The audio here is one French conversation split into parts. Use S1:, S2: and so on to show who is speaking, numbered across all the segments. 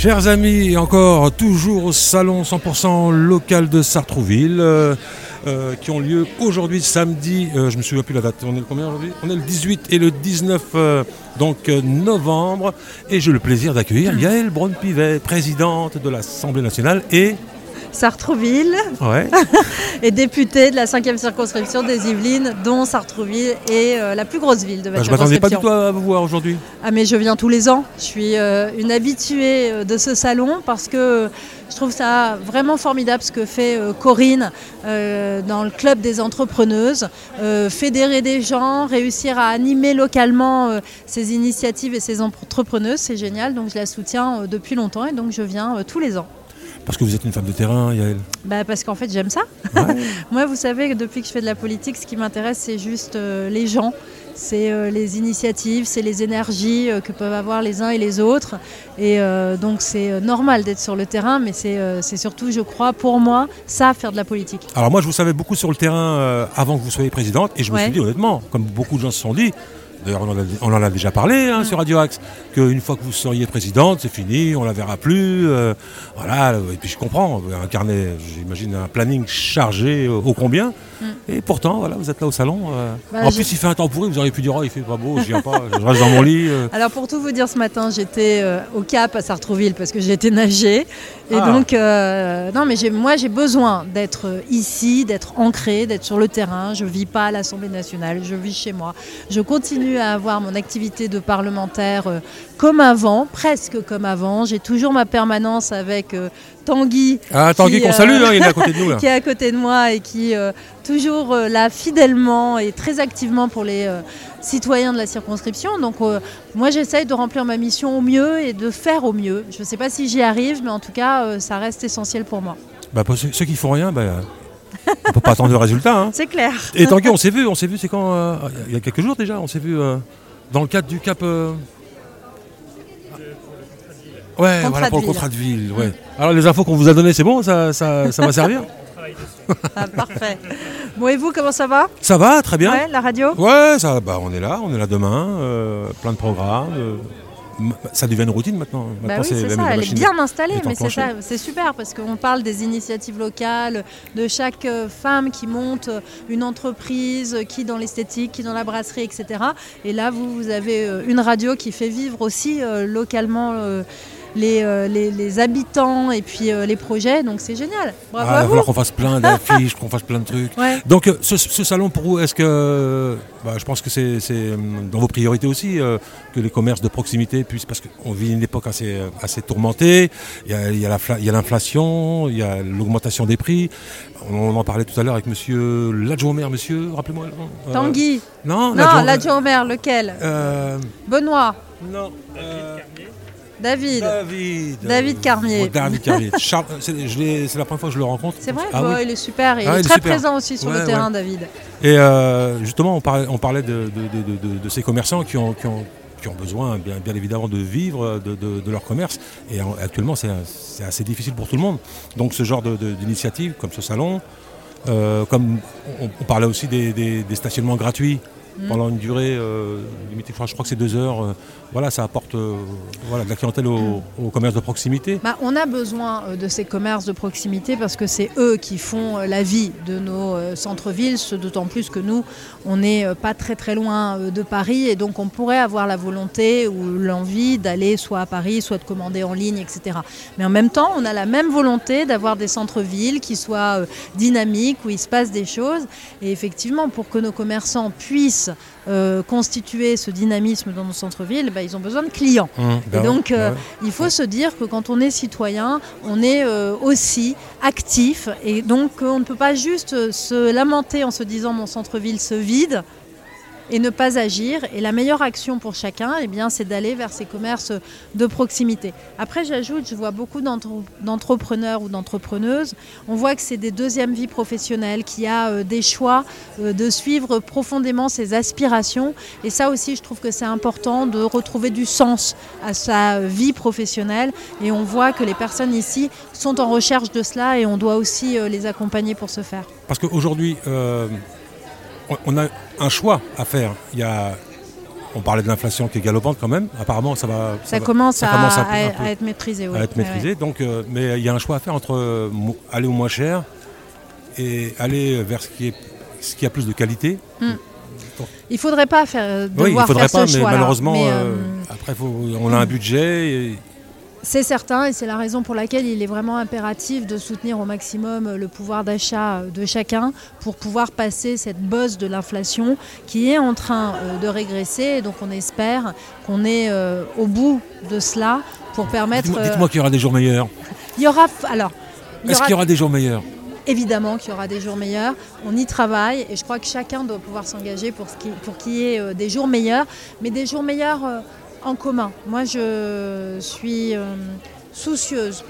S1: Chers amis, encore toujours au salon 100% local de Sartrouville, euh, euh, qui ont lieu aujourd'hui samedi, euh, je me souviens plus la date, on est le combien aujourd'hui? On est le 18 et le 19 euh, donc novembre, et j'ai le plaisir d'accueillir Yael Braun-Pivet, présidente de l'Assemblée nationale et...
S2: Sartrouville
S1: Ouais,
S2: est députée de la 5e circonscription des Yvelines, dont Sartrouville est euh, la plus grosse ville de
S1: bah,
S2: votre
S1: je m'attendais pas du tout à vous voir aujourd'hui.
S2: Ah mais je viens tous les ans. Je suis euh, une habituée euh, de ce salon parce que je trouve ça vraiment formidable ce que fait euh, Corinne dans le club des entrepreneuses. Fédérer des gens, réussir à animer localement ces initiatives et ces entrepreneuses, c'est génial. Donc je la soutiens depuis longtemps et donc je viens tous les ans.
S1: Parce que vous êtes une femme de terrain, Yael.
S2: Bah, parce qu'en fait j'aime ça.
S1: Ouais.
S2: Moi, vous savez depuis que je fais de la politique, ce qui m'intéresse, c'est juste euh, les gens. C'est euh, les initiatives, c'est les énergies euh, que peuvent avoir les uns et les autres. Et donc, c'est normal d'être sur le terrain, mais c'est surtout, je crois, pour moi, ça, faire de la politique.
S1: Alors moi, je vous savais beaucoup sur le terrain avant que vous soyez présidente, et je me
S2: Ouais.
S1: suis dit honnêtement, comme beaucoup de gens se sont dit, d'ailleurs on, en a- on en a déjà parlé hein, sur Radio Axe, qu'une fois que vous seriez présidente, c'est fini, on la verra plus. euh, voilà, et puis je comprends, un carnet, j'imagine un planning chargé euh, ô combien. Et pourtant, voilà, vous êtes là au salon. euh.
S2: Mm. Bah,
S1: en plus, il fait un temps pourri, vous auriez pu dire, oh, il fait pas beau, je viens pas, je reste dans mon lit. euh.
S2: Alors, pour tout vous dire, ce matin, j'étais au Cap à Sartrouville parce que j'ai été nager. Et
S1: Ah.
S2: donc, non, mais moi, j'ai besoin d'être ici, d'être ancré, d'être sur le terrain. Je vis pas à l'Assemblée nationale, je vis chez moi. Je continue à avoir mon activité de parlementaire euh, comme avant, presque comme avant. J'ai toujours ma permanence avec euh, Tanguy.
S1: Ah, Tanguy, qu'on
S2: euh,
S1: salue, hein, il est à côté de nous. Là.
S2: qui est à côté de moi et qui euh, toujours euh, là fidèlement et très activement pour les euh, citoyens de la circonscription. Donc moi j'essaye de remplir ma mission au mieux et de faire au mieux. Je ne sais pas si j'y arrive, mais en tout cas ça reste essentiel pour moi.
S1: Bah, pour ceux qui font rien, bah, on peut pas attendre le résultat. hein.
S2: C'est clair.
S1: Et Tanguy, on s'est vu, on s'est vu, c'est quand euh, Il y a quelques jours déjà, on s'est vu euh, dans le cadre du cap. euh, Ouais,
S2: Contrat
S1: voilà, pour le contrat de ville. Ouais. Alors les infos qu'on vous a données, c'est bon, ça, ça, ça va servir
S2: Ah, parfait. Bon et vous comment ça va?
S1: Ça va, très bien.
S2: Ouais, la radio?
S1: Ouais, ça, bah, on est là, on est là demain, euh, plein de programmes. Ça devient une routine maintenant.
S2: Bah
S1: Maintenant,
S2: oui, c'est ça, elle est bien installée,
S1: est
S2: mais c'est
S1: enclenchée.
S2: ça, c'est super parce qu'on parle des initiatives locales, de chaque euh, femme qui monte euh, une entreprise, euh, qui dans l'esthétique, qui dans la brasserie, etc. Et là, vous, vous avez une radio qui fait vivre aussi euh, localement euh, les, euh, les, les habitants et puis euh, les projets, donc c'est génial. Bravo
S1: Ah, il va falloir qu'on fasse plein d'affiches, qu'on fasse plein de trucs.
S2: Ouais.
S1: Donc euh, ce, ce salon pour vous, est-ce que bah, je pense que c'est c'est, dans vos priorités aussi euh, que les commerces de proximité puissent parce qu'on vit une époque assez assez tourmentée. Il y a, l'inflation, il y a l'augmentation des prix. On en parlait tout à l'heure avec Monsieur l'adjoint au maire, Monsieur, rappelez-moi. euh,
S2: Tanguy.
S1: Non,
S2: Non, l'adjoint au maire, lequel?
S1: Euh,
S2: Benoît.
S1: non.
S2: David.
S1: David.
S2: David Carmier.
S1: David Carmier. Charles, c'est la première fois que je le rencontre.
S2: C'est vrai,
S1: Ah oui.
S2: il est super. et
S1: Ah,
S2: il est
S1: il
S2: très présent aussi sur
S1: Ouais,
S2: le terrain. David.
S1: Et euh, justement, on parlait, on parlait de, de- de- de- de- de ces commerçants qui ont, qui ont- qui ont besoin, bien, bien évidemment, de vivre de, leur commerce. Et en- actuellement, c'est assez difficile pour tout le monde. Donc, ce genre d'initiative, comme ce salon, euh, comme on, on parlait aussi des, des- des stationnements gratuits
S2: Mm.
S1: pendant une durée euh, limitée, je crois, je crois que c'est deux heures. euh, voilà, ça apporte euh, voilà, de la clientèle au, au commerce de proximité.
S2: Bah, on a besoin de ces commerces de proximité parce que c'est eux qui font la vie de nos centres-villes, ce d'autant plus que nous, on n'est pas très très loin de Paris et donc on pourrait avoir la volonté ou l'envie d'aller soit à Paris, soit de commander en ligne, etc. Mais en même temps, on a la même volonté d'avoir des centres-villes qui soient dynamiques, où il se passe des choses. Et effectivement, pour que nos commerçants puissent euh, constituer ce dynamisme dans nos centres-villes, bah, ils ont besoin de clients. Et
S1: ben
S2: donc,
S1: ouais,
S2: euh, il faut se dire que quand on est citoyen, on est euh, aussi actif. Et donc, on ne peut pas juste se lamenter en se disant mon centre-ville se vide et ne pas agir. Et la meilleure action pour chacun, eh bien, c'est d'aller vers ces commerces de proximité. Après, j'ajoute, je vois beaucoup d'entre- d'entrepreneurs ou d'entrepreneuses. On voit que c'est des deuxièmes vies professionnelles, qui a euh, des choix euh, de suivre profondément ses aspirations. Et ça aussi, je trouve que c'est important de retrouver du sens à sa vie professionnelle. Et on voit que les personnes ici sont en recherche de cela et on doit aussi euh, les accompagner pour ce faire.
S1: Parce qu'aujourd'hui, on- a un choix à faire. Il y a on parlait de l'inflation qui est galopante quand même. Apparemment, ça va.
S2: Ça, commence,
S1: ça
S2: à,
S1: commence peu-
S2: à-
S1: un peu
S2: à être maîtrisé. oui.
S1: à être
S2: Ouais,
S1: maîtrisé. Donc, euh, mais il y a un choix à faire entre euh, aller au moins cher et aller vers ce qui, est, ce qui a plus de qualité.
S2: ouais. Il faudrait pas faire, euh,
S1: Oui, il faudrait
S2: faire
S1: pas,
S2: ce
S1: mais malheureusement,
S2: Mais,
S1: euh,
S2: euh,
S1: après, faut- on a un budget. et-
S2: C'est certain et c'est la raison pour laquelle il est vraiment impératif de soutenir au maximum le pouvoir d'achat euh, de chacun pour pouvoir passer cette bosse de l'inflation qui est en train euh, de régresser. Et donc on espère qu'on est euh, au bout de cela pour permettre...
S1: Dites-moi dites-moi qu'il y aura des jours meilleurs.
S2: il y aura... Alors, il
S1: Est-ce
S2: aura
S1: qu'il y aura des jours meilleurs?
S2: Évidemment qu'il y aura des jours meilleurs. On y travaille et je crois que chacun doit pouvoir s'engager pour, ce qui- pour qu'il y ait des jours meilleurs, mais des jours meilleurs en commun. Moi, je suis euh, soucieuse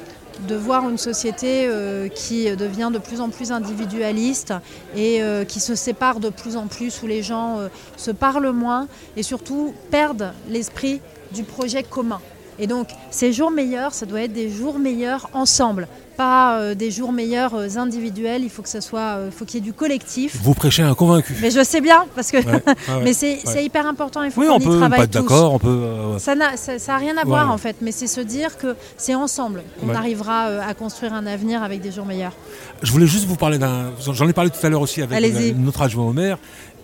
S2: de voir une société euh, qui devient de plus en plus individualiste et euh, qui se sépare de plus en plus, où les gens se parlent moins et surtout perdent l'esprit du projet commun. Et donc, ces jours meilleurs, ça doit être des jours meilleurs ensemble, pas euh, des jours meilleurs euh, individuels. Il faut que ça soit, euh, faut qu'il y ait du collectif.
S1: Vous prêchez un convaincu.
S2: Mais je sais bien, parce que
S1: Ouais, ouais, ouais.
S2: mais c'est
S1: ouais.
S2: hyper important. Il faut
S1: Oui,
S2: qu'on
S1: on
S2: y
S1: peut
S2: travaille
S1: pas être d'accord, on peut.
S2: Ça n'a ça, ça a rien à voir en fait, mais c'est se dire que c'est ensemble qu'on arrivera à construire un avenir avec des jours meilleurs.
S1: Je voulais juste vous parler d'un. J'en ai parlé tout à l'heure aussi avec notre adjoint au maire.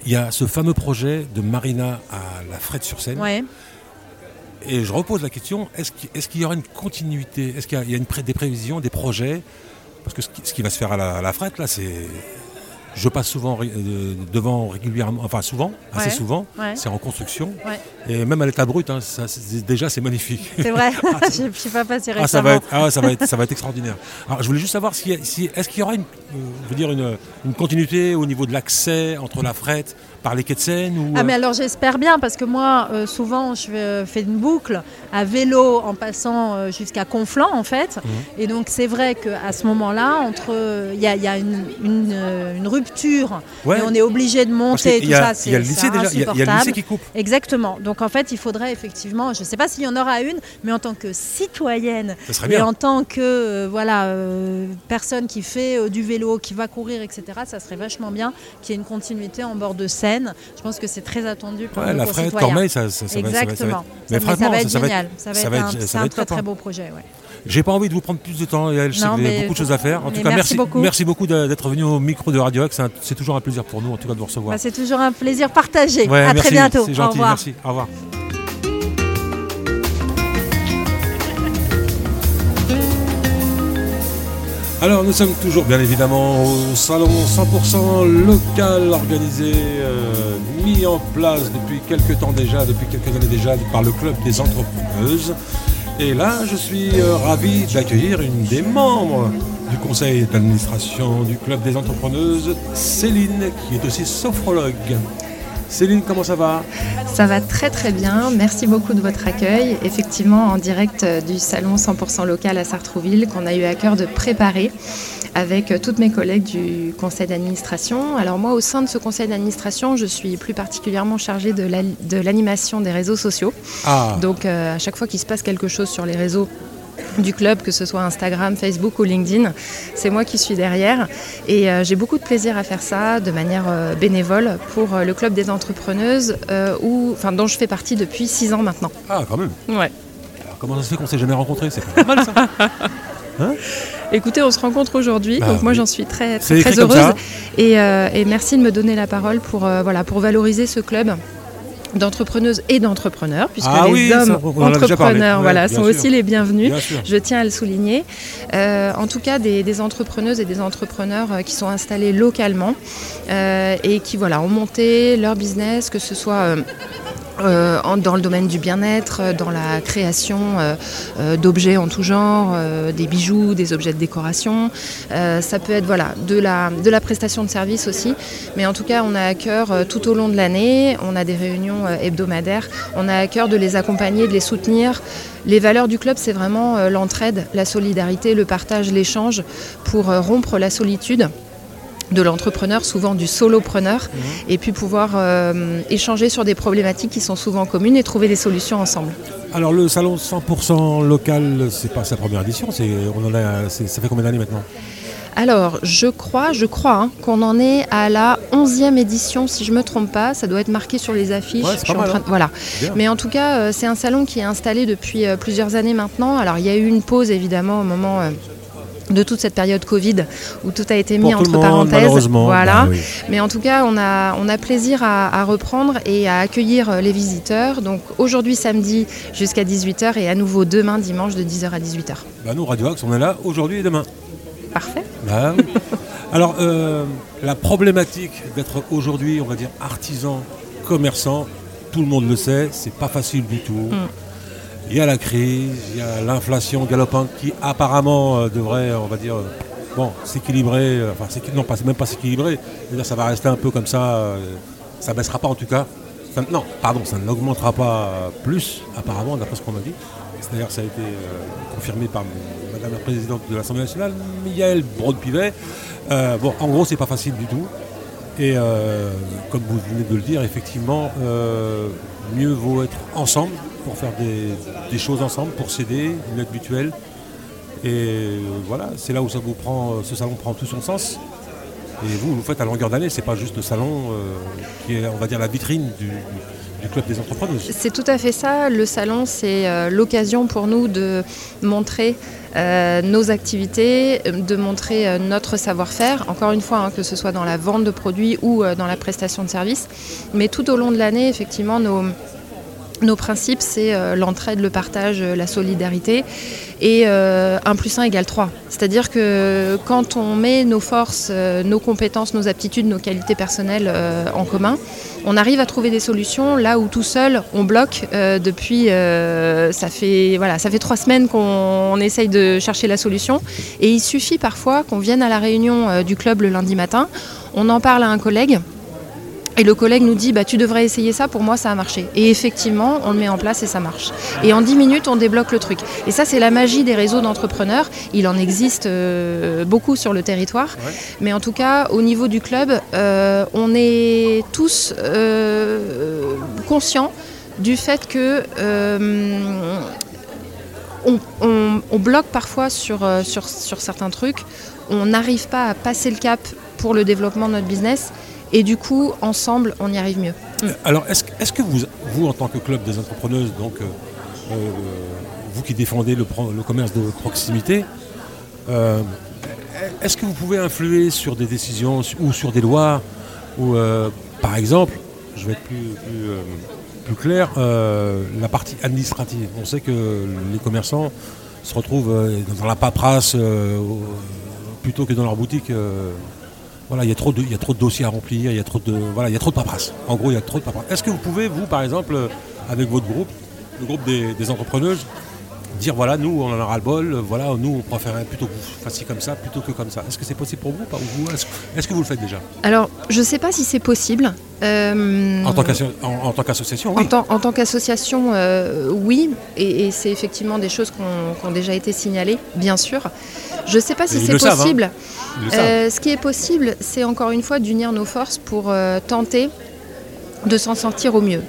S1: Il y a ce fameux projet de Marina à la Frette-sur-Seine. Et je repose la question est-ce qu'il y aura une continuité? Est-ce qu'il y a, une pré- des prévisions, des projets? Parce que ce qui, ce qui va se faire à la, à la Frette, là, c'est. Je passe souvent euh, devant régulièrement, enfin souvent, assez souvent.
S2: Ouais.
S1: C'est en construction.
S2: Ouais.
S1: Et même à l'état brut, hein, ça, déjà c'est magnifique.
S2: C'est vrai. je ne suis pas passé récemment.
S1: Ah, ça va être, ah, ça va être, ça va être extraordinaire. Alors, je voulais juste savoir si, si- est-ce qu'il y aura une, euh, je veux dire une, une continuité au niveau de l'accès entre la frette par les quais de Seine ou
S2: Ah
S1: euh,
S2: mais alors j'espère bien parce que moi euh, souvent je fais, euh, fais une boucle à vélo en passant euh, jusqu'à Conflans en fait
S1: Mhm.
S2: et donc c'est vrai qu'à ce moment-là entre euh, il y a, il y a une, une, euh, une rupture
S1: ouais,
S2: et on est obligé de monter tout
S1: a-
S2: ça
S1: il
S2: c'est
S1: y a le lycée déjà, il y a- il y a le lycée qui coupe.
S2: Exactement. Donc en fait, il faudrait effectivement, je ne sais pas s'il y en aura une, mais en tant que citoyenne et
S1: bien.
S2: en tant que euh, voilà euh, personne qui fait euh, du vélo, qui va courir, etc. Ça serait vachement bien qu'il y ait une continuité en bord de Seine. Je pense que c'est très attendu par
S1: Ouais,
S2: nos
S1: la
S2: concitoyens.
S1: Cormeil, ça, ça, ça va- ça va- ça va être-
S2: Exactement.
S1: Mais
S2: Ça, va être
S1: ça va être-
S2: génial. Ça va être un, très très
S1: hein.
S2: beau projet. ouais.
S1: J'ai pas envie de vous prendre plus de temps, Yael. Je sais
S2: Non,
S1: que vous avez
S2: mais-
S1: beaucoup de choses à faire. En tout cas,
S2: merci
S1: merci,
S2: beaucoup.
S1: merci beaucoup de- d'être venu au micro de Radio. C'est toujours un plaisir pour nous, en tout cas, de vous recevoir.
S2: Bah, c'est toujours un plaisir partagé.
S1: Ouais,
S2: à
S1: merci,
S2: très bientôt.
S1: C'est
S2: Au
S1: gentil,
S2: revoir.
S1: merci. Au revoir. Alors nous sommes toujours bien évidemment au salon 100% local organisé, euh, mis en place depuis quelques temps déjà, depuis quelques années déjà par le club des entrepreneuses. Et là je suis euh, ravi d'accueillir une des membres du conseil d'administration du club des entrepreneuses, Céline, qui est aussi sophrologue. Céline, comment ça va?
S3: Ça va très très bien, merci beaucoup de votre accueil. Effectivement, en direct euh, du salon 100% local à Sartrouville, qu'on a eu à cœur de préparer avec euh, toutes mes collègues du conseil d'administration. Alors moi, au sein de ce conseil d'administration, je suis plus particulièrement chargée de la- de l'animation des réseaux sociaux.
S1: Ah,
S3: Donc euh, à chaque fois qu'il se passe quelque chose sur les réseaux du club, que ce soit Instagram, Facebook ou LinkedIn, c'est moi qui suis derrière. Et euh, j'ai beaucoup de plaisir à faire ça de manière euh, bénévole pour euh, le club des entrepreneuses, où, dont je fais partie depuis six ans maintenant.
S1: ah, quand même.
S3: Ouais.
S1: Alors, comment ça se fait qu'on s'est jamais rencontrés? C'est pas mal ça.
S3: Écoutez, on se rencontre aujourd'hui,
S1: Bah
S3: donc moi
S1: oui.
S3: j'en suis très, très, très heureuse. Et, et merci de me donner la parole pour, voilà, pour valoriser ce club d'entrepreneuses et d'entrepreneurs, puisque
S1: Ah
S3: les
S1: oui,
S3: hommes entrepreneurs voilà, sont
S1: sûr.
S3: aussi les bienvenus.
S1: Bien.
S3: Je tiens à le souligner. Euh, en tout cas, des, des entrepreneuses et des entrepreneurs euh, qui sont installés localement euh, et qui voilà, ont monté leur business, que ce soit euh, euh, dans le domaine du bien-être, euh, dans la création euh, d'objets en tout genre, des bijoux, des objets de décoration. Ça peut être voilà, de, la, de la prestation de service aussi. Mais en tout cas, on a à cœur tout au long de l'année, on a des réunions hebdomadaires, on a à cœur de les accompagner, de les soutenir. Les valeurs du club, c'est vraiment l'entraide, la solidarité, le partage, l'échange pour rompre la solitude de l'entrepreneur, souvent du solopreneur,
S1: Mhm.
S3: et puis pouvoir euh, échanger sur des problématiques qui sont souvent communes et trouver des solutions ensemble.
S1: Alors le salon 100% local, c'est pas sa première édition. C'est, on en a, c'est- ça fait combien d'années maintenant?
S3: Alors, je crois, je crois hein, qu'on en est à la 11e édition, si je ne me trompe pas. Ça doit être marqué sur les affiches.
S1: Ouais, c'est pas mal, hein.
S3: Voilà.
S1: Bien.
S3: Mais en tout cas, euh, c'est un salon qui est installé depuis euh, plusieurs années maintenant. Alors, il y a eu une pause, évidemment, au moment de toute cette période Covid, où tout a été mis
S1: Pour
S3: entre
S1: monde,
S3: parenthèses. Voilà.
S1: Bah oui.
S3: Mais en tout cas, on a, on a plaisir à, à reprendre et à accueillir euh, les visiteurs. Donc aujourd'hui samedi jusqu'à 18h et à nouveau demain dimanche de 10h à 18h.
S1: Bah, nous, Radio Axe, on est là aujourd'hui et demain.
S3: Parfait.
S1: Bah oui. Alors, euh, la problématique d'être aujourd'hui, on va dire, artisan, commerçant, tout le monde le sait, c'est pas facile du tout.
S3: Mm.
S1: Il y a la crise, il y a l'inflation galopante qui apparemment euh, devrait, on va dire, euh, bon, s'équilibrer, euh, enfin, non, pas, même pas s'équilibrer, ça va rester un peu comme ça, ça baissera pas en tout cas. Non, pardon, ça n'augmentera pas plus, apparemment, d'après ce qu'on m'a dit. C'est-à-dire ça a été confirmé par Madame la Présidente de l'Assemblée nationale, Michael Braun-Pivet. Euh, bon, en gros, c'est pas facile du tout. Et comme vous venez de le dire, effectivement, mieux vaut être ensemble pour faire des, choses ensemble, pour s'aider, une aide mutuelle. Et voilà, c'est là où ça vous prend, ce salon prend tout son sens. Et vous, vous faites à longueur d'année, c'est pas juste le salon euh, qui est, on va dire, la vitrine du, club des entrepreneuses.
S3: C'est tout à fait ça. Le salon, c'est euh, l'occasion pour nous de montrer euh, nos activités, de montrer notre savoir-faire, encore une fois, hein, que ce soit dans la vente de produits ou dans la prestation de services. Mais tout au long de l'année, effectivement, nos, nos principes, c'est euh, l'entraide, le partage, euh, la solidarité et euh, 1 plus 1 égale 3. C'est-à-dire que quand on met nos forces, euh, nos compétences, nos aptitudes, nos qualités personnelles en commun, on arrive à trouver des solutions là où tout seul on bloque depuis ça fait voilà ça fait trois semaines qu'on on essaye de chercher la solution et il suffit parfois qu'on vienne à la réunion du club le lundi matin on en parle à un collègue et le collègue nous dit bah, tu devrais essayer ça, pour moi ça a marché. Et effectivement, on le met en place et ça marche. Et en 10 minutes, on débloque le truc. Et ça, c'est la magie des réseaux d'entrepreneurs. Il en existe euh, beaucoup sur le territoire.
S1: Ouais.
S3: Mais en tout cas, au niveau du club, euh, on est tous euh, conscients du fait que euh, on, on- on bloque parfois sur, sur, sur certains trucs. On n'arrive pas à passer le cap pour le développement de notre business. Et du coup, ensemble, on y arrive mieux.
S1: Alors, est-ce est-ce que vous, vous, en tant que club des entrepreneuses, donc euh, euh, vous qui défendez le, le commerce de proximité, euh, est-ce que vous pouvez influer sur des décisions ou sur des lois ou, euh, par exemple, je vais être plus, plus, euh, clair, euh, la partie administrative. On sait que les commerçants se retrouvent euh, dans la paperasse euh, plutôt que dans leur boutique. Voilà, il y, a trop de, il y a trop de dossiers à remplir, il y a trop de, voilà, il y a trop de paperasse. En gros, il y a trop de paperasse. Est-ce que vous pouvez, vous, par exemple, euh, avec votre groupe, le groupe des, des entrepreneuses, dire voilà, nous, on en a ras-le-bol, voilà, nous, on préférerait plutôt que vous fassiez comme ça plutôt que comme ça. Est-ce que c'est possible pour vous ou pas Ou vous, Est-ce que vous le faites déjà?
S3: Alors, je ne sais pas si c'est possible. Euh,
S1: En tant qu'asso- en- en tant qu'association,
S3: En
S1: oui.
S3: tant, en tant qu'association, euh, oui, et, et c'est effectivement des choses qui ont, qui ont déjà été signalées, bien sûr. Je ne sais pas si c'est
S1: savent, hein.
S3: possible. Euh, ce qui est possible, c'est encore une fois d'unir nos forces pour euh, tenter de s'en sortir au mieux.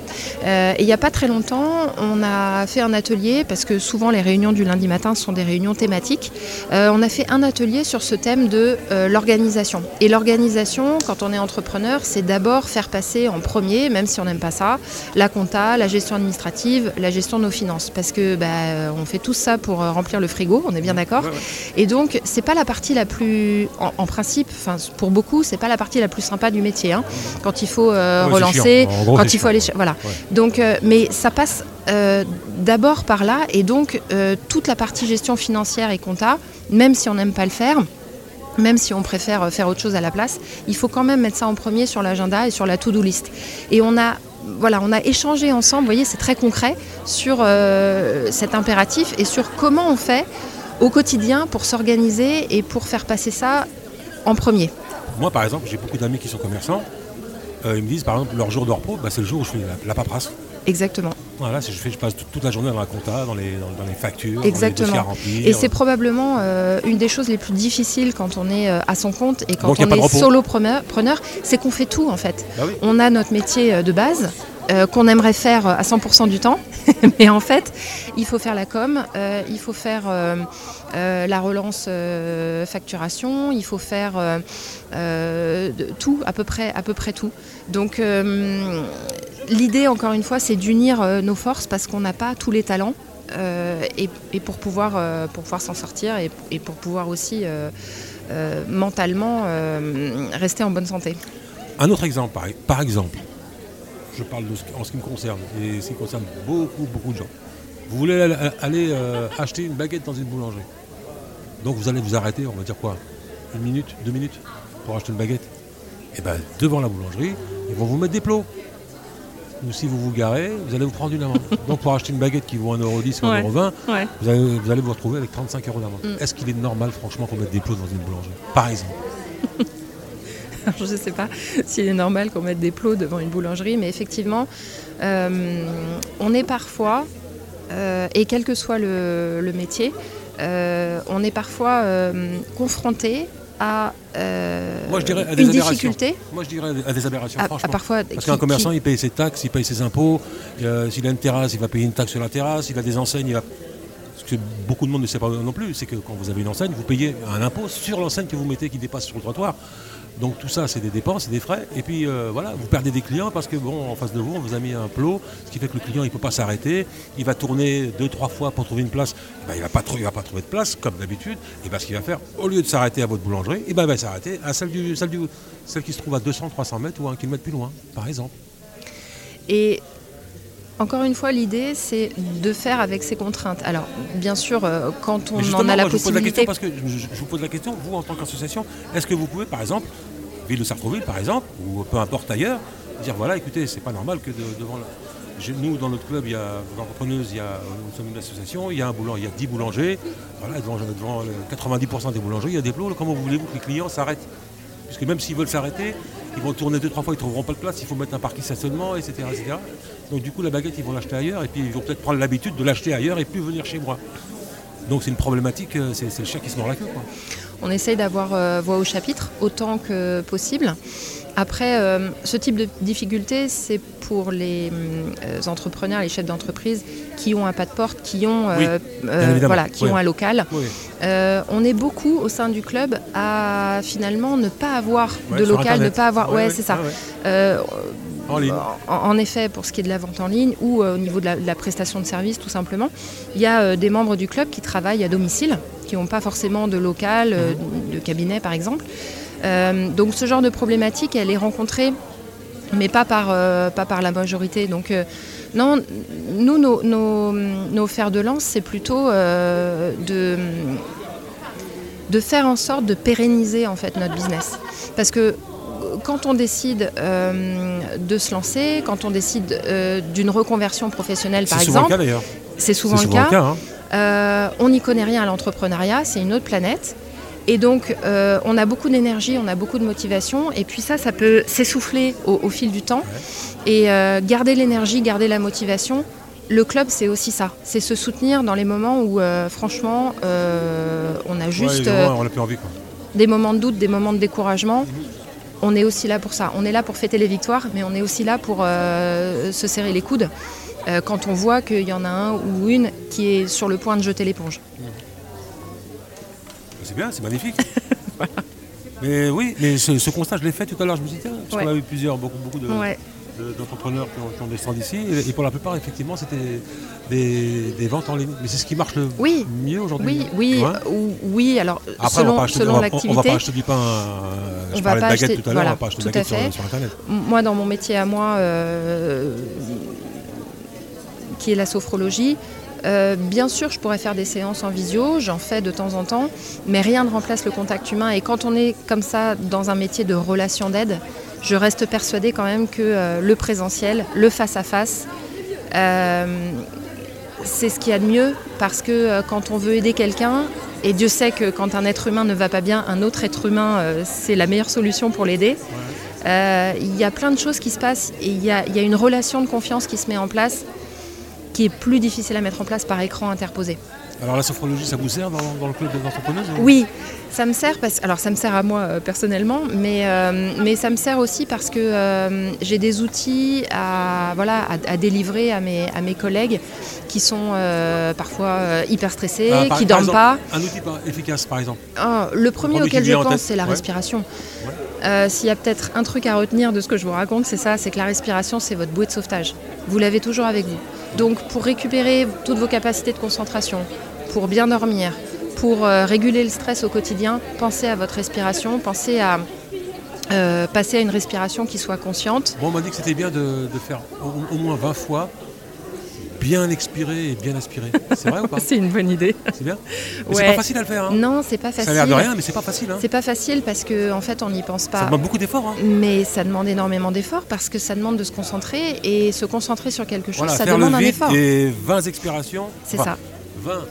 S3: Euh, et il n'y a pas très longtemps, on a fait un atelier, parce que souvent les réunions du lundi matin sont des réunions thématiques, Euh, on a fait un atelier sur ce thème de euh, l'organisation. Et l'organisation, quand on est entrepreneur, c'est d'abord faire passer en premier, même si on n'aime pas ça, la compta, la gestion administrative, la gestion de nos finances. Parce que bah, on fait tout ça pour remplir le frigo, on est bien d'accord
S1: Ouais, ouais.
S3: et donc, c'est pas la partie la plus, en, en principe, pour beaucoup, c'est pas la partie la plus sympa du métier. hein. Quand il faut
S1: Ouais,
S3: relancer,
S1: gros,
S3: quand il faut aller, voilà.
S1: Ouais.
S3: Donc, euh, mais ça passe euh, d'abord par là, et donc euh, toute la partie gestion financière et compta, même si on n'aime pas le faire. Même si on préfère faire autre chose à la place, il faut quand même mettre ça en premier sur l'agenda et sur la to-do list. Et on a, voilà, on a échangé ensemble, vous voyez, c'est très concret sur euh, cet impératif et sur comment on fait au quotidien pour s'organiser et pour faire passer ça en premier.
S1: Moi, par exemple, j'ai beaucoup d'amis qui sont commerçants. Euh, ils me disent, par exemple, leur jour de repos, bah, c'est le jour où je fais la, la paperasse.
S3: Exactement.
S1: Voilà, je, fais, je passe toute, la journée dans la compta, dans les, dans, dans les factures,
S3: Exactement.
S1: dans les dossiers à remplir.
S3: Et c'est probablement euh, une des choses les plus difficiles quand on est euh, à son compte et quand
S1: Donc,
S3: on est solopreneur, preneur, c'est qu'on fait tout en fait.
S1: Bah oui.
S3: On a notre métier de base, qu'on aimerait faire à 100% du temps. Mais en fait, il faut faire la com, il faut faire la relance facturation, il faut faire tout, à peu près, à peu près tout. Donc l'idée, encore une fois, c'est d'unir nos forces parce qu'on n'a pas tous les talents. et, pour pouvoir, pour pouvoir s'en sortir et, pour pouvoir aussi mentalement rester en bonne santé.
S1: Un autre exemple, par exemple, je parle en ce qui me concerne, et ce qui concerne beaucoup, beaucoup de gens. Vous voulez aller euh, acheter une baguette dans une boulangerie. Donc vous allez vous arrêter, on va dire quoi Une minute, deux minutes pour acheter une baguette Et eh bien devant la boulangerie, ils vont vous mettre des plots. Ou si vous vous garez, vous allez vous prendre une amende. Donc pour acheter une baguette qui vaut 1,10€ ou 1,20€, vous, allez, vous retrouver avec 35 euros d'amende. Mm. Est-ce qu'il est normal franchement qu'on mette des plots dans une boulangerie Par exemple?
S3: je ne sais pas s'il est normal qu'on mette des plots devant une boulangerie, mais effectivement, euh, on est parfois, euh, et quel que soit le, métier, euh, on est parfois confronté à Moi, je dirais à des une difficulté.
S1: Moi, je dirais à des aberrations, franchement. parfois, Parce qu'un commerçant, il paye ses taxes, il paye ses impôts. S'il a une terrasse, il va payer une taxe sur la terrasse. Il a des enseignes, il va ce que beaucoup de monde ne sait pas non plus, c'est que quand vous avez une enseigne, vous payez un impôt sur l'enseigne que vous mettez qui dépasse sur le trottoir. Donc tout ça, c'est des dépenses, c'est des frais. Et puis euh, voilà, vous perdez des clients parce que bon, en face de vous, on vous a mis un plot, ce qui fait que le client, il ne peut pas s'arrêter. Il va tourner deux, trois fois pour trouver une place. Eh ben, il ne va, pas va pas trouver de place, comme d'habitude. Et bien ce qu'il va faire, au lieu de s'arrêter à votre boulangerie, eh ben, il va s'arrêter à celle, du, celle, du, celle qui se trouve à 200, 300 mètres ou un kilomètre plus loin, par exemple.
S3: Et encore une fois, l'idée, c'est de faire avec ces contraintes. Alors, bien sûr, euh, quand on en a la possibilité.
S1: parce que je, vous pose la question, vous, en tant qu'association, est-ce que vous pouvez, par exemple, ville de Sartrouville, par exemple, ou peu importe ailleurs, dire voilà, écoutez, c'est pas normal que devant nous, dans notre club, il y a entrepreneuse, il y a, nous sommes une association, il y a un boulanger, il y a 10 boulangers, voilà, devant, 90% des boulangers, il y a des plots, comment voulez-vous que les clients s'arrêtent? Puisque même s'ils veulent s'arrêter, ils vont tourner deux, trois fois, ils ne trouveront pas de place, il faut mettre un parking stationnement, etc.. Donc du coup, la baguette, ils vont l'acheter ailleurs, et puis ils vont peut-être prendre l'habitude de l'acheter ailleurs et plus venir chez moi. Donc c'est une problématique, euh, c'est le chien qui se mord la queue.
S3: On essaye d'avoir euh, voix au chapitre autant que possible. Après, euh, ce type de difficulté, c'est pour les entrepreneurs, les chefs d'entreprise qui ont un pas de porte, qui ont, voilà, qui ont un local. on est beaucoup au sein du club à finalement ne pas avoir de local, ne pas avoir. Ouais, c'est ça. En, effet, pour ce qui est de la vente en ligne ou euh, au niveau de la, prestation de service, tout simplement, il y a euh, des membres du club qui travaillent à domicile, qui n'ont pas forcément de local, euh, mhm. de cabinet par exemple. Donc ce genre de problématique, elle est rencontrée, mais pas par, pas par la majorité. Donc non, nous, nos, nos, fers de lance, c'est plutôt de, de faire en sorte de pérenniser en fait notre business. Parce que quand on décide euh, de se lancer, quand on décide euh, d'une reconversion professionnelle par exemple, c'est souvent, le cas. Hein. Euh, on n'y connaît rien à l'entrepreneuriat, c'est une autre planète. Et donc, on a beaucoup d'énergie, on a beaucoup de motivation, et puis ça, ça peut s'essouffler au, fil du temps. Et garder l'énergie, garder la motivation, le club, c'est aussi ça. C'est se soutenir dans les moments où, franchement, on a juste des moments de doute, des moments de découragement. On est aussi là pour ça. On est là pour fêter les victoires, mais on est aussi là pour euh, se serrer les coudes euh, quand on voit qu'il y en a un ou une qui est sur le point de jeter l'éponge.
S1: C'est bien, c'est magnifique. Mais oui, mais ce, constat, je l'ai fait tout à l'heure, je me suis dit, tiens, parce qu'on a eu plusieurs, beaucoup, beaucoup de d'entrepreneurs qui, ont, descendu ici. Et, pour la plupart, effectivement, c'était des, ventes en ligne. Mais c'est ce qui marche le mieux aujourd'hui.
S3: Oui, oui, oui. Alors, selon, l'activité. On
S1: va pas acheter du pain. Euh, je parlais de baguette tout à l'heure, on va pas acheter de baguette sur, Internet.
S3: Moi, dans mon métier à moi, euh, qui est la sophrologie, euh, bien sûr, je pourrais faire des séances en visio, j'en fais de temps en temps, mais rien ne remplace le contact humain. Et quand on est comme ça dans un métier de relation d'aide, je reste persuadée quand même que euh, le présentiel, le face-à-face, euh, c'est ce qu'il y a de mieux parce que quand on veut aider quelqu'un, et Dieu sait que quand un être humain ne va pas bien, un autre être humain, c'est la meilleure solution pour l'aider. Il y a plein de choses qui se passent et il y, a une relation de confiance qui se met en place qui est plus difficile à mettre en place par écran interposé.
S1: Alors la sophrologie, ça vous sert dans, dans le club des entrepreneuses ou-
S3: Oui, ça me sert parce alors ça me sert à moi euh, personnellement, mais, euh, mais ça me sert aussi parce que euh, j'ai des outils à voilà à, à délivrer à mes à mes collègues qui sont parfois hyper stressés,
S1: Ah, par-
S3: qui dorment
S1: exemple,
S3: pas.
S1: Un outil efficace, par exemple.
S3: Ah, le premier auquel je pense, c'est la
S1: ouais.
S3: respiration.
S1: Ouais.
S3: S'il y a peut-être un truc à retenir de ce que je vous raconte, c'est ça, c'est que la respiration, c'est votre bouée de sauvetage. Vous l'avez toujours avec vous. Donc pour récupérer toutes vos capacités de concentration, pour bien dormir, pour euh, réguler le stress au quotidien, pensez à votre respiration, pensez à euh, passer à une respiration qui soit consciente.
S1: Bon, on m'a dit que c'était bien de, faire au moins 20 fois bien expirer et bien aspirer. C'est vrai ou pas
S3: C'est une bonne idée.
S1: C'est bien C'est pas facile à le faire. hein.
S3: Non, c'est pas
S1: Ça
S3: facile.
S1: a l'air de rien, mais c'est pas facile. hein.
S3: C'est pas facile parce que en fait on n'y pense
S1: Ça
S3: pas.
S1: demande beaucoup d'efforts. hein.
S3: Mais ça demande énormément d'efforts parce que ça demande de se concentrer et se concentrer sur quelque chose,
S1: Voilà,
S3: ça
S1: faire
S3: demande
S1: le
S3: un effort.
S1: et 20 expirations.
S3: C'est
S1: Enfin,
S3: ça.
S1: 20,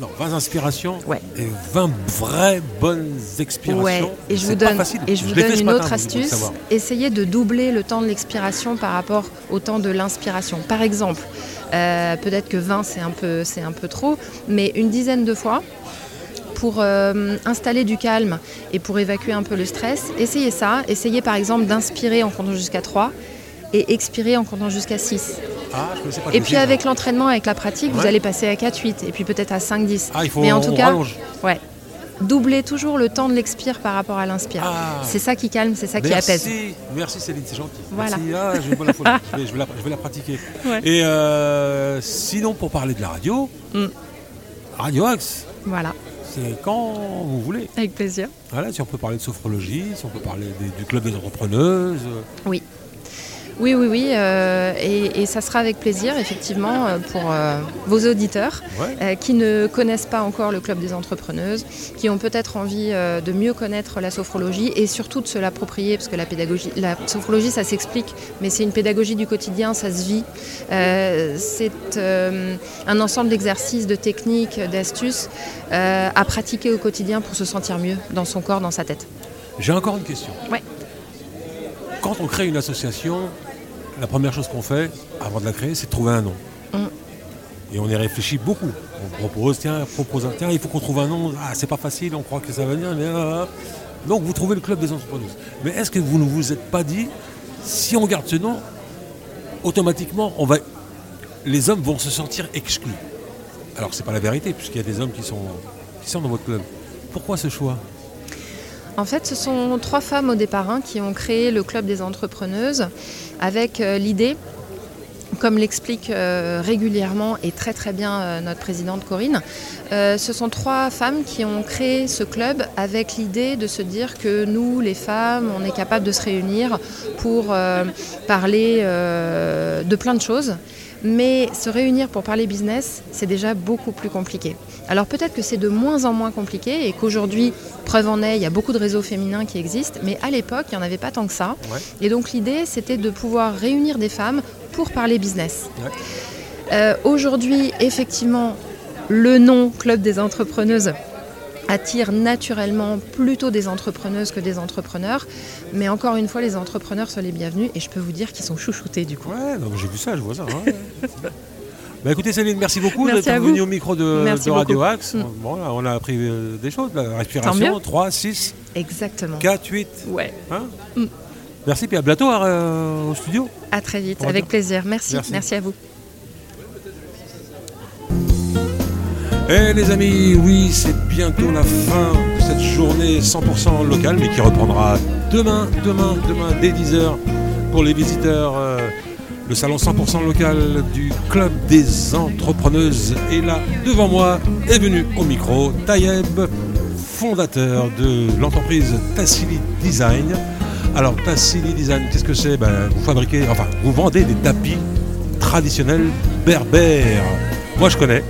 S1: non, 20 inspirations
S3: Ouais.
S1: et 20 vraies bonnes expirations.
S3: Ouais, et je vous donne, et je vous donne une
S1: matin,
S3: autre astuce. Essayez de doubler le temps de l'expiration par rapport au temps de l'inspiration. Par exemple, euh, peut-être que 20 c'est un peu, c'est un peu trop, mais une dizaine de fois pour euh, installer du calme et pour évacuer un peu le stress, essayez ça. Essayez par exemple d'inspirer en comptant jusqu'à 3 et expirer en comptant jusqu'à 6.
S1: Ah, je pas,
S3: Et puis avec l'entraînement, avec la pratique, vous allez passer à 4-8 et puis peut-être à 5-10.
S1: Ah, il faut
S3: Mais en
S1: on
S3: tout cas,
S1: rallonge.
S3: ouais, doubler toujours le temps de l'expire par rapport à l'inspire.
S1: Ah.
S3: C'est ça qui calme, c'est ça qui
S1: Merci.
S3: apaise.
S1: Merci Céline, c'est gentil.
S3: Voilà.
S1: Merci. Ah, je, vais la follow. je, vais, je vais la, je vais la pratiquer.
S3: Ouais.
S1: Et euh, sinon, pour parler de la radio,
S3: Mm.
S1: Radio Axe,
S3: Voilà,
S1: c'est quand vous voulez.
S3: avec plaisir.
S1: Voilà, si on peut parler de sophrologie, si on peut parler des- du club des entrepreneuses.
S3: Oui. Oui, oui, oui, euh, et, et ça sera avec plaisir, effectivement, euh, pour euh, vos auditeurs
S1: Ouais.
S3: euh, qui ne connaissent pas encore le Club des entrepreneuses, qui ont peut-être envie de mieux connaître la sophrologie et surtout de se l'approprier, parce que la pédagogie, la sophrologie, ça s'explique, mais c'est une pédagogie du quotidien, ça se vit. C'est un ensemble d'exercices, de techniques, d'astuces à pratiquer au quotidien pour se sentir mieux dans son corps, dans sa tête.
S1: J'ai encore une question.
S3: Ouais.
S1: Quand on crée une association, la première chose qu'on fait, avant de la créer, c'est de trouver un nom.
S3: Mm.
S1: Et on y réfléchit beaucoup. On propose, tiens, propose un, tiens, il faut qu'on trouve un nom. Ah, c'est pas facile, on croit que ça va venir, mais. ah, ah. Donc vous trouvez le club des entrepreneuses. Mais est-ce que vous ne vous êtes pas dit, si on garde ce nom, automatiquement, on va, les hommes vont se sentir exclus Alors c'est pas la vérité, puisqu'il y a des hommes qui sont, qui sont dans votre club. Pourquoi ce choix?
S3: En fait, ce sont trois femmes au départ hein, qui ont créé le Club des entrepreneuses avec euh, l'idée, comme l'explique euh, régulièrement et très très bien euh, notre présidente Corinne, ce sont trois femmes qui ont créé ce club avec l'idée de se dire que nous, les femmes, on est capable de se réunir pour parler de plein de choses. Mais se réunir pour parler business, c'est déjà beaucoup plus compliqué. Alors peut-être que c'est de moins en moins compliqué et qu'aujourd'hui, preuve en est, il y a beaucoup de réseaux féminins qui existent, mais à l'époque, il n'y en avait pas tant que ça.
S1: Ouais.
S3: Et donc l'idée, c'était de pouvoir réunir des femmes pour parler business.
S1: Ouais.
S3: Euh, Aujourd'hui, effectivement, le nom Club des entrepreneuses attire naturellement plutôt des entrepreneuses que des entrepreneurs. Mais encore une fois, les entrepreneurs sont les bienvenus et je peux vous dire qu'ils sont chouchoutés du coup.
S1: Ouais, j'ai vu ça, je vois ça. ouais. Bah écoutez Céline, merci beaucoup d'être venue au micro de, Radio. Axe.
S3: Mm.
S1: Bon, là, on a appris euh, des choses, la respiration,
S3: mieux.
S1: 3, 6,
S3: Exactement.
S1: 4, 8.
S3: Ouais.
S1: Hein
S3: Mm.
S1: Merci, puis à bientôt euh, au studio.
S3: À très vite, avec plaisir. Merci.
S1: Merci.
S3: Merci à vous.
S1: Eh les amis, oui, c'est bientôt la fin de cette journée 100% locale, mais qui reprendra demain, demain, demain, dès 10h pour les visiteurs. euh, le salon 100% local du Club des entrepreneuses. Et là, devant moi, est venu au micro Tayeb, fondateur de l'entreprise Tassili Design. Alors, Tassili Design, qu'est-ce que c'est? Ben, Vous fabriquez, enfin, vous vendez des tapis traditionnels berbères. Moi, je connais.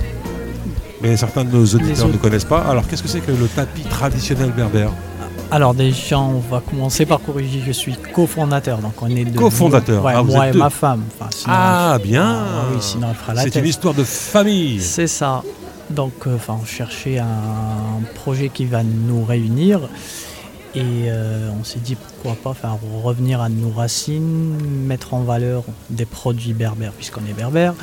S1: Mais certains de nos auditeurs ne connaissent pas. Alors, qu'est-ce que c'est que le tapis traditionnel berbère
S4: Alors déjà, on va commencer par corriger. Je suis cofondateur, donc on est deux.
S1: Cofondateur.
S4: Ouais,
S1: Ah,
S4: moi et
S1: deux.
S4: ma femme. Enfin, sinon-
S1: Ah, bien
S4: Ah oui, sinon elle fera la
S1: C'est une histoire de famille.
S4: C'est ça. Donc, euh, enfin, on cherchait un projet qui va nous réunir. Et euh, on s'est dit pourquoi pas faire revenir à nos racines, mettre en valeur des produits berbères puisqu'on est berbère.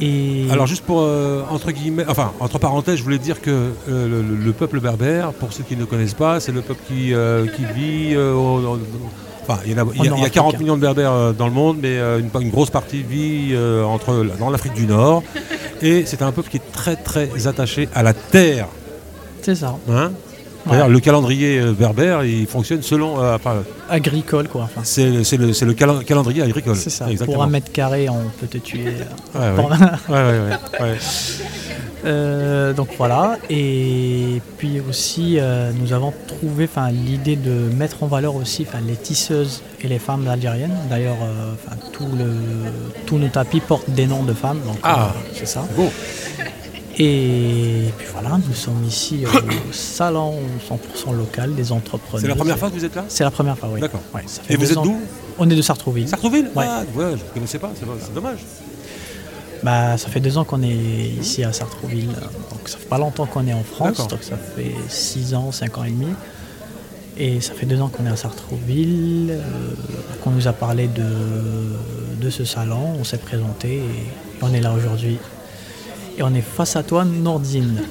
S4: Et
S1: Alors juste pour euh, entre guillemets, enfin entre parenthèses, je voulais dire que euh, le, le- le peuple berbère, pour ceux qui ne connaissent pas, c'est le peuple qui, euh, qui vit. au- enfin, il y, en a, il y a- il y a 40
S4: Nord-Afrique.
S1: millions de berbères dans le monde, mais une, une grosse partie vit entre, dans l'Afrique du Nord. Et c'est un peuple qui est très très attaché à la terre.
S4: c'est ça,
S1: hein?
S4: Ouais.
S1: Le calendrier euh, berbère, il fonctionne selon. euh, enfin,
S4: agricole quoi. Enfin,
S1: c'est le, calendrier agricole.
S4: c'est ça.
S1: Exactement.
S4: Pour un mètre carré, on peut te tuer.
S1: Ouais. Ouais.
S4: Euh, donc voilà, et puis aussi euh, nous avons trouvé l'idée de mettre en valeur aussi les tisseuses et les femmes algériennes. D'ailleurs, euh, tout le, tous nos tapis portent des noms de femmes, donc
S1: Ah.
S4: euh, c'est ça. Et puis voilà, nous sommes ici au salon 100% local des entrepreneurs.
S1: c'est la première fois que vous êtes là?
S4: C'est la première fois, oui.
S1: D'accord.
S4: Ouais,
S1: Et vous êtes d'où?
S4: On est de Sartrouville.
S1: Sartrouville?
S4: Ouais.
S1: Ah, ouais, je ne connaissais pas, c'est dommage.
S4: Bah, ça fait deux ans qu'on est ici à Sartrouville, donc ça fait pas longtemps qu'on est en France, donc ça fait six ans, cinq ans et demi. Et ça fait deux ans qu'on est à Sartrouville, euh, qu'on nous a parlé de, de ce salon, on s'est présenté et on est là aujourd'hui. Et on est face à toi, Nordine.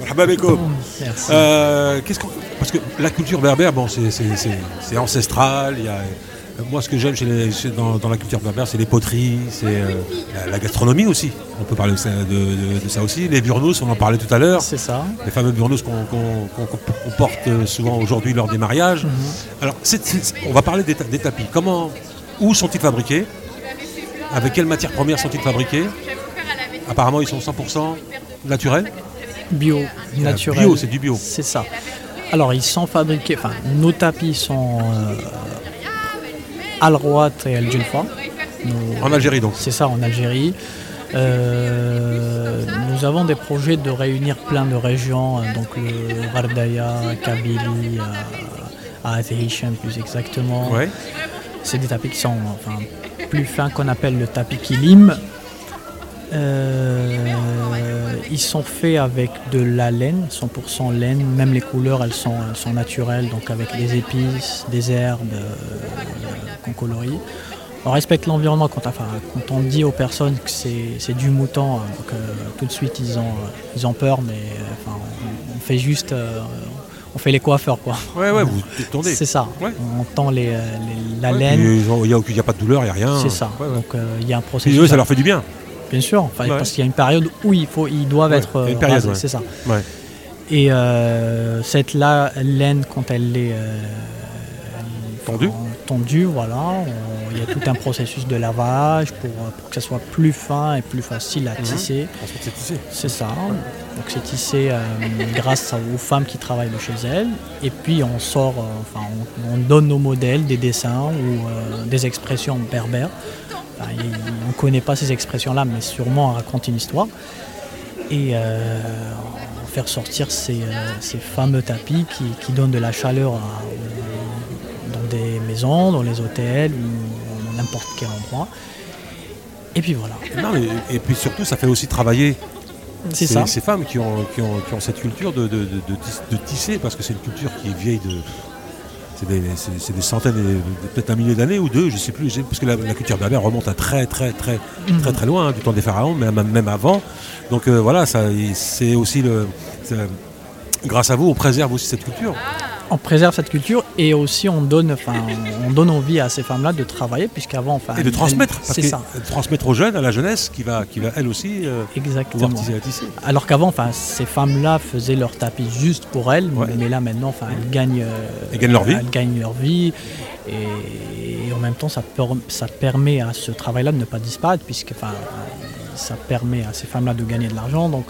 S1: Marhaba bikoum.
S4: Merci.
S1: Euh, qu'est-ce qu'on- Parce que la culture berbère, bon, c'est- c'est c'est- c'est ancestral. Il y a, moi, ce que j'aime dans, dans la culture berbère, c'est les poteries, c'est euh, la, la gastronomie aussi. On peut parler de ça, de- de- de ça aussi. Les burnous, on en parlait tout à l'heure.
S4: C'est ça.
S1: Les fameux burnous qu'on porte souvent aujourd'hui lors des mariages.
S4: Mhm.
S1: Alors, on va parler des, des tapis. Comment, où sont-ils fabriqués? Avec quelles matières premières sont-ils fabriqués Apparemment, ils sont 100% naturels.
S4: Bio, naturel.
S1: Bio, c'est du bio.
S4: C'est ça. Alors, ils sont fabriqués, enfin, nos tapis sont euh, Al Rouat et Al Julfa.
S1: En Algérie, donc.
S4: C'est ça, en Algérie. Euh, nous avons des projets de réunir plein de régions, euh, donc le Vardaya, Kabylie, euh, à plus exactement.
S1: Ouais.
S4: C'est des tapis qui sont enfin, plus fins qu'on appelle le tapis kilim. Euh, ils sont faits avec de la laine, 100% laine, même les couleurs elles sont, elles sont naturelles, donc avec des épices, des herbes euh, qu'on colorie. On respecte l'environnement quand, on dit aux personnes que c'est du mouton, hein, euh, tout de suite ils ont, peur, mais euh, on, fait juste, on fait les coiffeurs quoi.
S1: Ouais, ouais, vous tournez.
S4: C'est ça.
S1: Ouais.
S4: On tend les, euh, les- la
S1: Ouais,
S4: laine.
S1: Il n'y a, pas de douleur, il n'y a rien.
S4: C'est ça.
S1: Ouais.
S4: Donc euh, il y a un processus.
S1: eux, ça leur fait du bien.
S4: Bien sûr, enfin, parce qu'il y a une période où il faut, ils doivent être
S1: a une
S4: euh,
S1: période,
S4: c'est ça.
S1: Ouais.
S4: Et euh, cette la- laine, quand elle est euh,
S1: Tendue.
S4: Tendue, voilà, il y a tout un processus de lavage pour, euh, pour que ça soit plus fin et plus facile
S1: Mhm.
S4: à tisser.
S1: Ensuite, c'est tissé.
S4: C'est ça. Donc c'est tissé euh, grâce aux femmes qui travaillent de chez elles. Et puis on sort, euh, enfin on, on donne nos modèles, des dessins ou euh, des expressions berbères. Enfin, on ne connaît pas ces expressions-là, mais sûrement on raconte une histoire. Et faire sortir ces, ces fameux tapis qui, qui donnent de la chaleur à- des maisons, dans les hôtels ou n'importe quel endroit. Et puis voilà,
S1: Non, mais- et puis surtout, ça fait aussi travailler ces,
S4: ça.
S1: ces femmes qui ont, qui, ont, qui ont cette culture de, de, de, de tis- de tisser, parce que c'est une culture qui est vieille de. C'est des, centaines, peut-être un millier d'années ou deux, je sais plus, parce que la, la culture berbère remonte à très très très très très loin, hein, du temps des pharaons, mais même, même avant. Donc euh, voilà, ça, c'est aussi le. Grâce à vous, on préserve aussi cette culture.
S4: On préserve cette culture et aussi on donne, enfin, on donne envie à ces femmes-là de travailler, puisqu'avant, enfin,
S1: Et de transmettre,
S4: C'est ça,
S1: de transmettre aux jeunes, à la jeunesse, qui va, qui va elle aussi euh,
S4: exactement.
S1: pouvoir tisser, tisser.
S4: Alors qu'avant, enfin, ces femmes-là faisaient leur tapis juste pour elles,
S1: Ouais.
S4: mais là maintenant, enfin, elles gagnent, euh,
S1: Elles gagnent leur vie.
S4: elles gagnent leur vie, et, et en même temps, ça, per- ça permet à ce travail-là de ne pas disparaître, puisque, enfin, ça permet à ces femmes-là de gagner de l'argent. Donc,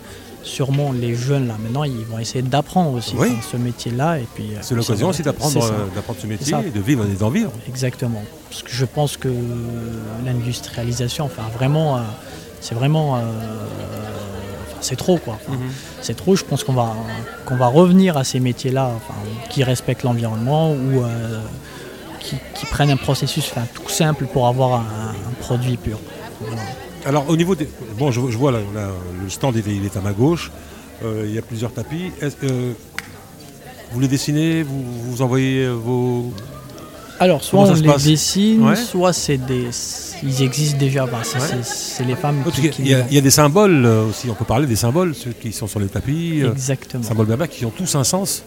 S4: sûrement les jeunes là maintenant, ils vont essayer d'apprendre aussi
S1: Oui.
S4: enfin, ce métier-là, et puis. euh,
S1: C'est l'occasion aussi d'apprendre euh, d'apprendre ce métier et de vivre et d'en vivre.
S4: Exactement. Parce que je pense que l'industrialisation, enfin vraiment, euh, c'est vraiment, euh, c'est trop quoi. Enfin, C'est trop. Je pense qu'on va, qu'on va revenir à ces métiers-là, enfin, qui respectent l'environnement ou euh, qui, qui prennent un processus, enfin, tout simple pour avoir un, un produit pur. Voilà.
S1: Alors au niveau des... Bon, je, je vois là, là, le stand il est, il est à ma gauche. Euh, il y a plusieurs tapis. Que vous les dessinez Vous, vous envoyez euh, vos...
S4: Alors, soit on les dessine,
S1: Ouais.
S4: soit c'est des. Ils existent déjà. Bah,
S1: Ouais.
S4: c'est- c'est les femmes qui.
S1: y, il y a des symboles euh, aussi, on peut parler des symboles, ceux qui sont sur les tapis, euh,
S4: Exactement.
S1: symboles berbères qui ont tous un sens.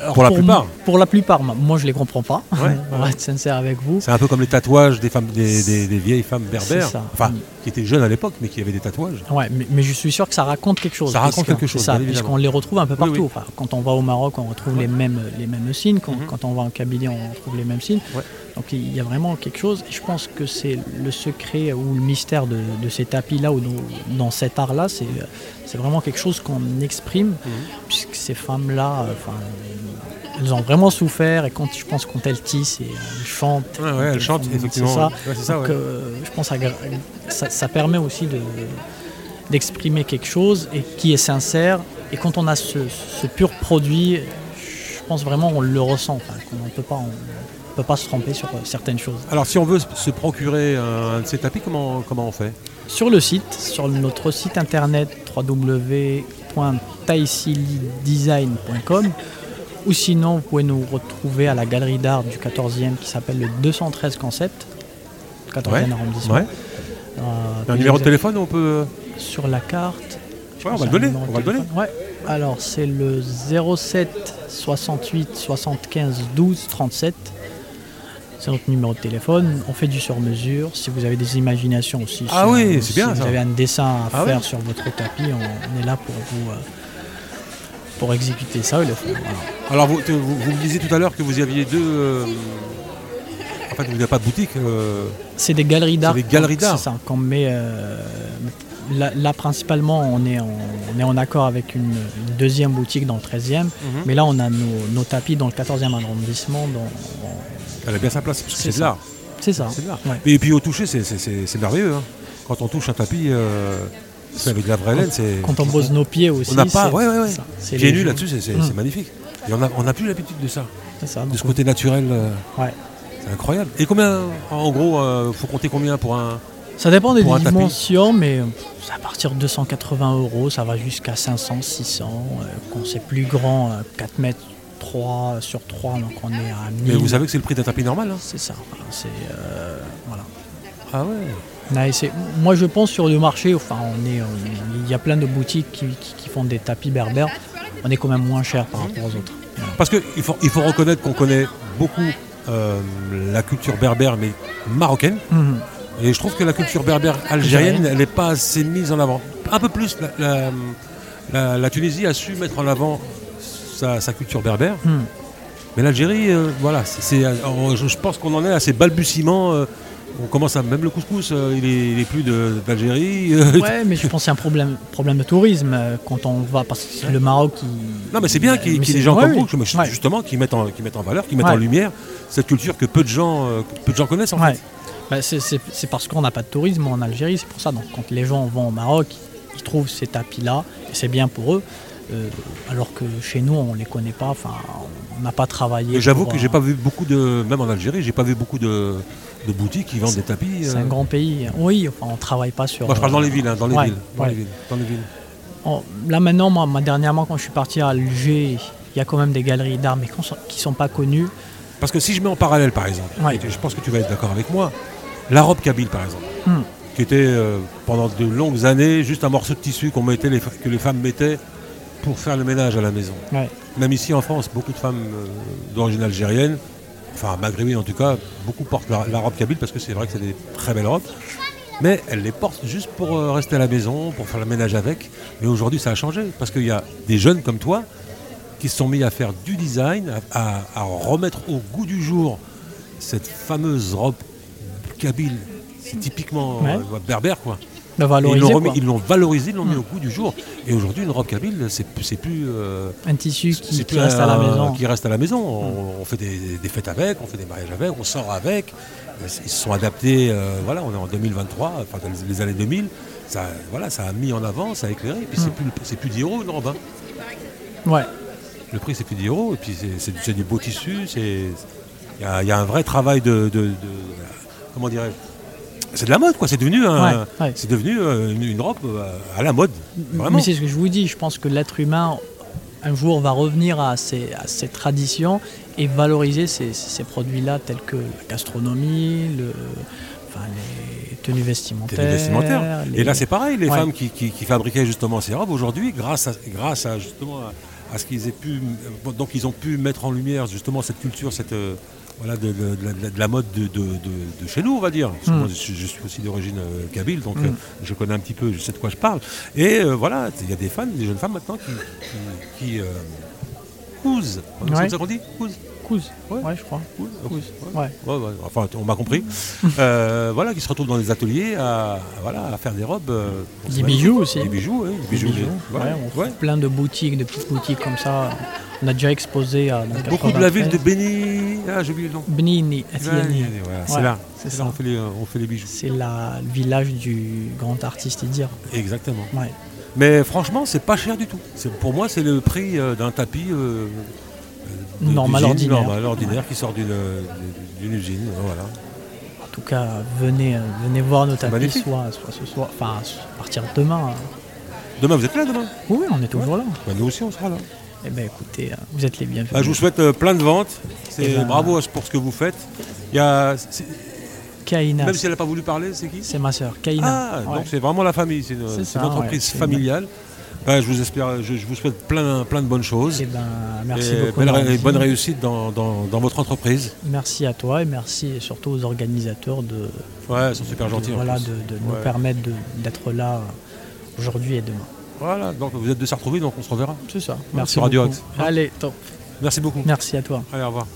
S4: Alors,
S1: pour la plupart.
S4: Pour la plupart, moi- je les comprends pas.
S1: Ouais.
S4: On va être sincère avec vous.
S1: C'est un peu comme les tatouages des, femmes, des, des- des vieilles femmes berbères,
S4: ça.
S1: enfin, qui étaient jeunes à l'époque, mais qui avaient des tatouages.
S4: Ouais, mais, mais je suis sûr que ça raconte quelque chose.
S1: Ça raconte quelque chose,
S4: ça, puisqu'on les retrouve un peu partout.
S1: oui.
S4: Enfin, quand on va au Maroc, on retrouve les, mêmes, les mêmes signes. Quand,
S1: Mhm.
S4: quand on va en Kabylie, on retrouve les mêmes signes. Donc il y a vraiment quelque chose. Et je pense que c'est le secret ou le mystère de, de ces tapis-là ou dans, dans cet art-là. C'est, c'est vraiment quelque chose qu'on exprime,
S1: Mhm.
S4: puisque ces femmes-là, euh, enfin, elles ont vraiment souffert. Et quand je pense quand elles tissent et elles chantent,
S1: Ouais, elles chantent,
S4: font-
S1: effectivement.
S4: C'est ça.
S1: Ouais, c'est ça,
S4: Donc, euh, je pense que ça, ça permet aussi de, d'exprimer quelque chose et qui est sincère. Et quand on a ce, ce pur produit, je pense vraiment on le ressent. Enfin, qu'on ne peut pas, on peut pas se tromper sur euh, certaines choses.
S1: Alors, si on veut se procurer un de ces tapis, comment, comment on fait?
S4: Sur le site, sur notre site internet www.taisilidesign.com ou sinon vous pouvez nous retrouver à la galerie d'art du 14e qui s'appelle le 213 Concept, 14e
S1: Ouais,
S4: arrondissement.
S1: Ouais.
S4: Euh,
S1: Un numéro de téléphone, on peut.
S4: sur la carte.
S1: Ouais, on va le donner, on va le donner.
S4: Ouais. Alors c'est le 07 68 75 12 37. C'est notre numéro de téléphone. On fait du sur-mesure. Si vous avez des imaginations aussi,
S1: Ah
S4: si,
S1: oui, c'est
S4: si
S1: bien,
S4: vous
S1: ça.
S4: avez un dessin à
S1: Ah
S4: faire
S1: oui.
S4: sur votre tapis, on, on est là pour vous euh, pour exécuter ça le. Voilà.
S1: Alors, vous, vous, vous me disiez tout à l'heure que vous aviez deux. euh, En fait, vous n'avez pas de boutique. euh,
S4: C'est des galeries d'art.
S1: des galeries d'art.
S4: C'est ça, qu'on met. euh, là, là, principalement, on est, en, on est en accord avec une, une deuxième boutique dans le 13e.
S1: Mhm.
S4: Mais là, on a nos, nos tapis dans le 14e arrondissement. dans-
S1: Elle a bien sa place, parce que
S4: C'est
S1: de
S4: ça.
S1: l'art.
S4: C'est ça.
S1: De.
S4: Ouais.
S1: Et puis au toucher, c'est- merveilleux. hein. Quand on touche un tapis, euh, c'est avec la vraie laine, c'est.
S4: Quand on pose nos pieds aussi.
S1: On n'a pas. Ouais, ouais, ouais.
S4: ça.
S1: Pieds nus là-dessus, c'est c'est magnifique. Et on n'a on a plus l'habitude de ça,
S4: C'est ça.
S1: de ce côté naturel. euh,
S4: Ouais.
S1: C'est incroyable. Et combien, en gros, euh, faut compter combien pour un.
S4: Ça dépend des dimensions, mais euh, à partir de 280 euros, ça va jusqu'à 500, 600. euh, quand c'est plus grand, euh, 4 mètres 3 sur 3, donc on est à 1000.
S1: Mais vous savez que c'est le prix d'un tapis normal. hein
S4: C'est ça. voilà, C'est euh, voilà.
S1: ah ouais.
S4: Moi, je pense sur le marché, enfin, on est, il y a plein de boutiques qui, qui- qui font des tapis berbères. On est quand même moins cher par rapport aux autres. Voilà.
S1: Parce qu'il faut, il faut reconnaître qu'on connaît beaucoup euh, la culture berbère, mais marocaine.
S4: Mhm.
S1: Et je trouve que la culture berbère algérienne, elle n'est pas assez mise en avant. Un peu plus. La, la- la- la Tunisie a su mettre en avant sa, sa culture berbère.
S4: Mhm.
S1: Mais l'Algérie, euh, voilà, c'est, euh, je, je pense qu'on en est à ces balbutiements. euh, on commence à même le couscous, euh, il, est, il est plus d'Algérie.
S4: Ouais, mais je pense que c'est un problème, problème de tourisme euh, quand on va, parce que c'est le Maroc qui.
S1: Non, mais c'est bien qu'il y ait y des gens
S4: ouais,
S1: comme vous, justement, qui mettent, en, qui mettent en valeur, qui mettent
S4: Ouais.
S1: en lumière cette culture que peu de gens, euh, peu de gens connaissent en
S4: Ouais.
S1: fait.
S4: Bah, c'est- parce qu'on n'a pas de tourisme en Algérie, c'est pour ça. Donc quand les gens vont au Maroc, ils trouvent ces tapis-là, et c'est bien pour eux. alors que chez nous, on les connaît pas. Enfin, on n'a pas travaillé.
S1: J'avoue que j'ai
S4: euh,
S1: pas vu beaucoup de, même en Algérie, j'ai pas vu beaucoup de, de boutiques qui vendent des tapis.
S4: C'est
S1: euh.
S4: un grand pays. Oui, enfin, on travaille pas sur.
S1: Moi je parle dans les villes, hein, dans les
S4: ouais,
S1: villes, dans
S4: ouais.
S1: les villes, dans les villes.
S4: Là maintenant, moi, moi, dernièrement, quand je suis parti à Alger, il y a quand même des galeries d'art, mais qui qui sont pas connues.
S1: Parce que si je mets en parallèle par exemple,
S4: Ouais.
S1: je pense que tu vas être d'accord avec moi, la robe kabyle par exemple,
S4: Hmm.
S1: qui était euh, pendant de longues années juste un morceau de tissu qu'on mettait, les, que les femmes mettaient pour faire le ménage à la maison.
S4: Ouais.
S1: Même ici en France, beaucoup de femmes euh, d'origine algérienne, enfin maghrébine en tout cas, beaucoup portent la, la robe kabyle parce que c'est vrai que c'est des très belles robes. Mais elles les portent juste pour euh, rester à la maison, pour faire le ménage avec. Mais aujourd'hui, ça a changé parce qu'il y a des jeunes comme toi qui se sont mis à faire du design, à, remettre au goût du jour cette fameuse robe kabyle. C'est typiquement
S4: Ouais.
S1: euh, berbère, quoi. Ils l'ont remis-
S4: quoi.
S1: ils l'ont valorisé, ils l'ont mis
S4: Mm.
S1: au goût du jour. Et aujourd'hui, une robe kabyle, c'est c'est plus. euh,
S4: Un tissu qui,
S1: plus
S4: reste à la
S1: un-
S4: maison.
S1: Qui reste à la maison. On, on fait des, des fêtes avec, on fait des mariages avec, on sort avec. Ils se sont adaptés. euh, voilà, on est en 2023, enfin dans les, les années 2000. Ça, voilà, ça a mis en avant, ça a éclairé. Et puis c'est
S4: Mm.
S1: plus, c'est plus 10 euros une robe. hein.
S4: Ouais.
S1: Le prix c'est plus 10 euros. Et puis c'est- c'est c'est du beau tissu. c'est- Il y, a- il y a un vrai travail de, de- de- comment dirais C'est de la mode, quoi. C'est devenu, un-
S4: Ouais, ouais.
S1: c'est devenu euh, une, une robe euh, à la mode. Vraiment.
S4: Mais c'est ce que je vous dis, je pense que l'être humain, un jour, va revenir à ces traditions et valoriser ces, ces produits-là tels que la gastronomie, le, enfin, les tenues vestimentaires.
S1: Tenues vestimentaires.
S4: les-
S1: Et là, c'est pareil, les
S4: Ouais.
S1: femmes qui, qui- qui fabriquaient justement ces robes, aujourd'hui, grâce à, grâce à justement à, à ce qu'ils aient pu, donc ils ont pu mettre en lumière justement cette culture, cette euh, voilà de, de- de la- de la mode de, de- de- de chez nous, on va dire.
S4: Mm.
S1: moi, je, suis- je suis aussi d'origine euh, kabyle, donc
S4: Mm.
S1: euh, je connais un petit peu, je sais de quoi je parle. Et euh, voilà, il y a des femmes, des jeunes femmes maintenant qui, qui, qui, cousent. C'est
S4: Ouais.
S1: ça qu'on dit Cousent.
S4: Couses,
S1: Ouais.
S4: ouais, je crois.
S1: Cousent.
S4: Cousent,
S1: Ouais. enfin, on m'a compris. Euh, voilà, qui se retrouvent dans des ateliers à, voilà, à faire des robes. euh,
S4: Des bijoux aussi.
S1: Des bijoux, oui. Des bijoux. des- voilà,
S4: on plein de boutiques, de petites boutiques comme ça. On a déjà exposé à
S1: Beaucoup de la ville de
S4: 93.
S1: Béni. Ah, j'ai oublié le nom.
S4: Bnini.
S1: Voilà, c'est
S4: Ouais,
S1: là.
S4: c'est
S1: C'est
S4: ça.
S1: là, on fait les, on fait les bijoux.
S4: C'est le village du grand artiste Idir.
S1: Exactement.
S4: Ouais.
S1: Mais franchement, c'est pas cher du tout. Pour moi, c'est le prix euh, d'un tapis euh, euh, de-
S4: Normal, ordinaire.
S1: normal, ordinaire, qui sort d'une usine. Voilà.
S4: En tout cas, venez, venez voir nos tapis, soit, soit ce soir, enfin à partir de demain.
S1: Demain, vous êtes là demain?
S4: Oui, on est toujours là.
S1: Bah, Nous aussi, on sera là.
S4: Eh bien écoutez, euh, vous êtes les bienvenus.
S1: Bah, je vous souhaite euh, plein de ventes. C'est
S4: Eh ben-
S1: bravo pour ce que vous faites. Il y a,
S4: Kaina,
S1: même si elle n'a pas voulu parler, c'est qui?
S4: C'est ma sœur. Kaina.
S1: Ah,
S4: Ouais.
S1: donc c'est vraiment la famille. C'est une,
S4: ça,
S1: entreprise
S4: ouais,
S1: familiale. Bah, je vous espère, je, je vous souhaite plein, plein de bonnes choses.
S4: Eh ben, merci
S1: Et
S4: beaucoup.
S1: belle-
S4: Nordi.
S1: bonne réussite dans, dans- dans votre entreprise.
S4: Merci à toi et merci surtout aux organisateurs de,
S1: Ouais, ils sont super
S4: de-
S1: gentils. en
S4: voilà, de, de nous permettre d'être là aujourd'hui et demain.
S1: Voilà, donc vous êtes de Sartrouville, donc on se reverra.
S4: C'est ça. Merci
S1: sur Radio. Axe.
S4: Allez, top.
S1: Merci beaucoup.
S4: Merci à toi.
S1: Allez, au revoir.